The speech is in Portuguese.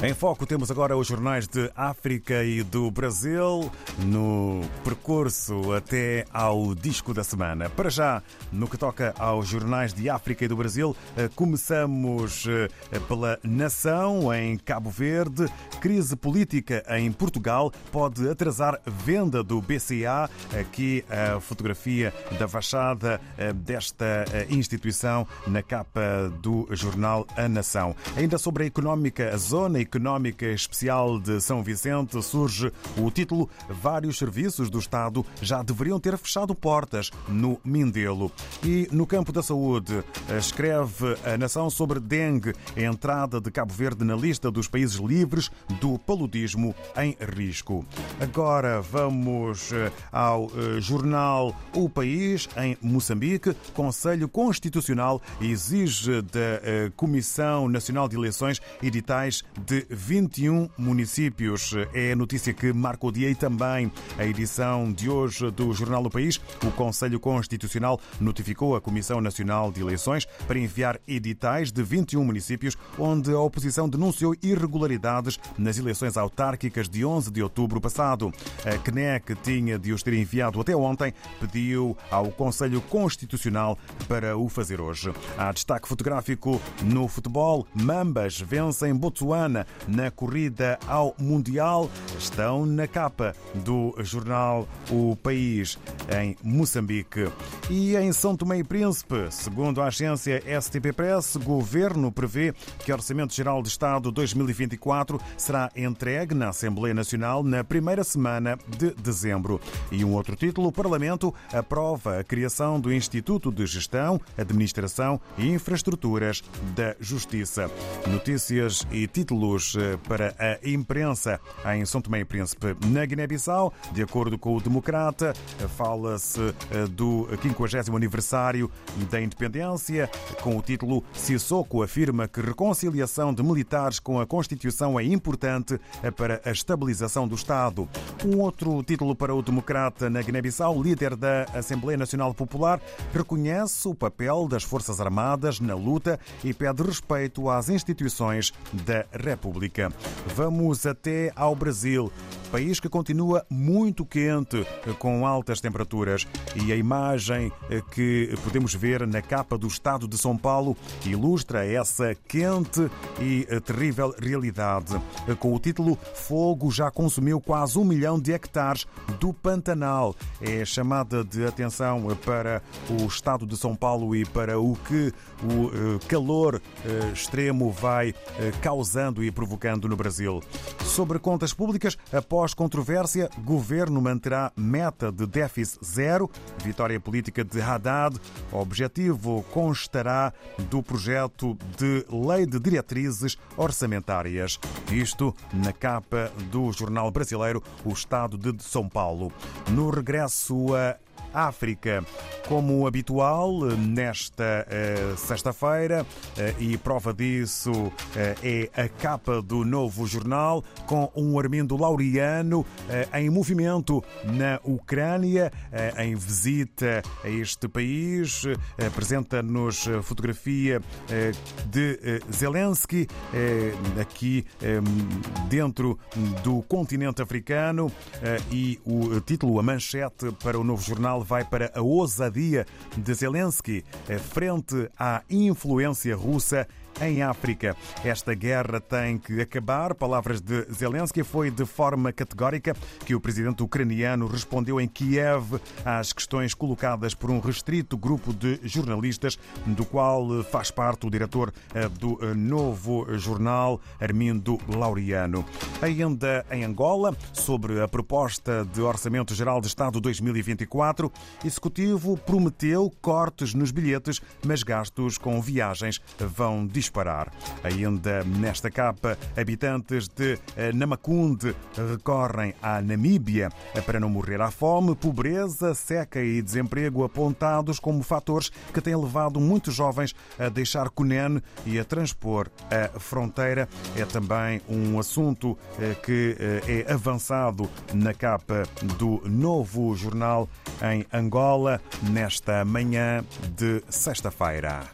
Em foco temos agora os jornais de África e do Brasil no percurso até ao disco da semana. Para já, no que toca aos jornais de África e do Brasil, eh, começamos eh, pela Nação em Cabo Verde. Crise política em Portugal pode atrasar venda do BCA. Aqui a fotografia da fachada eh, desta instituição na capa do jornal A Nação. Ainda sobre a económica, a zona Económica Especial de São Vicente surge o título Vários serviços do Estado já deveriam ter fechado portas no Mindelo. E no campo da saúde, escreve a Nação sobre dengue, a entrada de Cabo Verde na lista dos países livres do paludismo em risco. Agora vamos eh, ao eh, jornal O País, em Moçambique. Conselho Constitucional exige da eh, Comissão Nacional de Eleições editais de 21 municípios. É a notícia que marca o dia e também a edição de hoje do Jornal do País. O Conselho Constitucional notificou a Comissão Nacional de Eleições para enviar editais de 21 municípios onde a oposição denunciou irregularidades nas eleições autárquicas de 11 de outubro passado. A CNEC tinha de os ter enviado até ontem, pediu ao Conselho Constitucional para o fazer hoje. Há destaque fotográfico no futebol. Mambas vencem Botsuana na corrida ao Mundial estão na capa do jornal O País, em Moçambique. E em São Tomé e Príncipe, segundo a agência STP Press, governo prevê que o Orçamento Geral de Estado 2024 será entregue na Assembleia Nacional na primeira semana de dezembro. E um outro título: o Parlamento aprova a criação do Instituto de Gestão, Administração e Infraestruturas da Justiça. Notícias e títulos eh, para a imprensa em São Tomé e Príncipe. Na Guiné-Bissau, de acordo com o Democrata, fala-se eh, do 50 aniversário da independência, com o título Sissoko afirma que reconciliação de militares com a Constituição é importante eh, para a estabilização do Estado. Um outro título para o Democrata na Guiné-Bissau, líder da Assembleia Nacional Popular, reconhece o papel das Forças Armadas na luta e pede respeito às instituições da República. República. Vamos até ao Brasil, país que continua muito quente, com altas temperaturas. E a imagem que podemos ver na capa do Estado de São Paulo ilustra essa quente e terrível realidade. Com o título Fogo já consumiu quase um milhão de hectares do Pantanal. É chamada de atenção para o Estado de São Paulo e para o que o eh, calor eh, extremo vai eh, causando e provocando no Brasil. Sobre contas públicas, após controvérsia, governo manterá meta de déficit zero. Vitória política de Haddad. O objetivo constará do projeto de lei de diretrizes orçamentárias. Isto na capa do jornal brasileiro O Estado de São Paulo. No regresso a África, como habitual, nesta uh, sexta-feira, uh, e prova disso uh, é a capa do novo jornal, com um Armindo Laureano em movimento na Ucrânia, em visita a este país. Apresenta-nos fotografia de Zelensky, aqui dentro do continente africano, e o título, a manchete para o novo jornal vai para a ousadia de Zelensky frente à influência russa em África. Esta guerra tem que acabar. Palavras de Zelensky foi de forma categórica que o presidente ucraniano respondeu em Kiev às questões colocadas por um restrito grupo de jornalistas, do qual faz parte o diretor eh, do eh, novo jornal, Armindo Laureano. Ainda em Angola, sobre a proposta de Orçamento Geral de Estado 2024, o Executivo prometeu cortes nos bilhetes, mas gastos com viagens vão disparar disparar. Ainda nesta capa, habitantes de eh, Namakunde recorrem à Namíbia para não morrer à fome, pobreza, seca e desemprego apontados como fatores que têm levado muitos jovens a deixar Cunene e a transpor a fronteira. É também um assunto eh, que eh, é avançado na capa do novo jornal em Angola nesta manhã de sexta-feira.